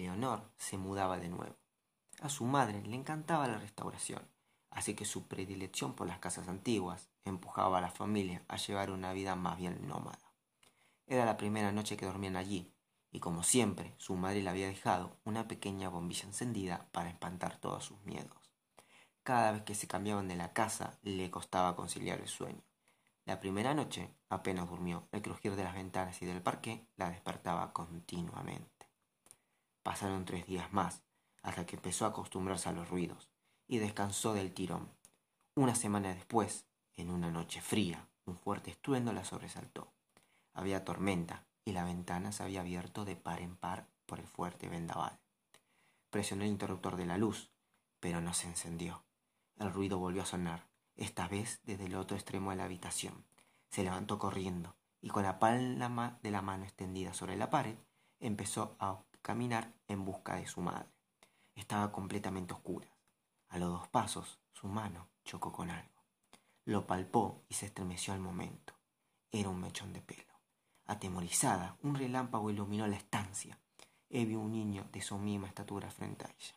Leonor se mudaba de nuevo. A su madre le encantaba la restauración, así que su predilección por las casas antiguas empujaba a la familia a llevar una vida más bien nómada. Era la primera noche que dormían allí, y como siempre, su madre le había dejado una pequeña bombilla encendida para espantar todos sus miedos. Cada vez que se cambiaban de la casa le costaba conciliar el sueño. La primera noche apenas durmió, el crujir de las ventanas y del parque la despertaba continuamente. Pasaron tres días más, hasta que empezó a acostumbrarse a los ruidos, y descansó del tirón. Una semana después, en una noche fría, un fuerte estruendo la sobresaltó. Había tormenta, y la ventana se había abierto de par en par por el fuerte vendaval. Presionó el interruptor de la luz, pero no se encendió. El ruido volvió a sonar, esta vez desde el otro extremo de la habitación. Se levantó corriendo y con la palma de la mano extendida sobre la pared empezó a caminar en busca de su madre. Estaba completamente oscura. A los dos pasos su mano chocó con algo. Lo palpó y se estremeció al momento. Era un mechón de pelo. Atemorizada, un relámpago iluminó la estancia. He vio un niño de su misma estatura frente a ella.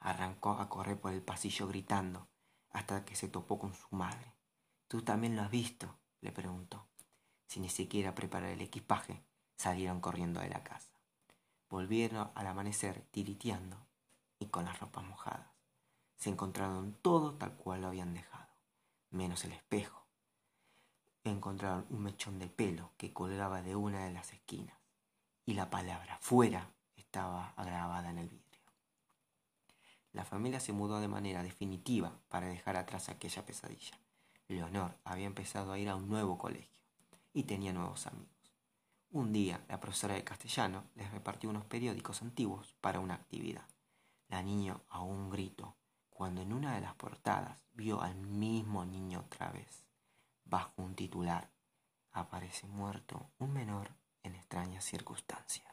Arrancó a correr por el pasillo gritando hasta que se topó con su madre. ¿Tú también lo has visto? le preguntó. Sin ni siquiera preparar el equipaje, salieron corriendo de la casa. Volvieron al amanecer tiriteando y con las ropas mojadas. Se encontraron todo tal cual lo habían dejado, menos el espejo, encontraron un mechón de pelo que colgaba de una de las esquinas y la palabra fuera estaba grabada en el vidrio. La familia se mudó de manera definitiva para dejar atrás aquella pesadilla. Leonor había empezado a ir a un nuevo colegio y tenía nuevos amigos. Un día, la profesora de castellano les repartió unos periódicos antiguos para una actividad. La niña aún gritó cuando en una de las portadas vio al mismo niño otra vez bajo un titular, aparece muerto un menor en extrañas circunstancias.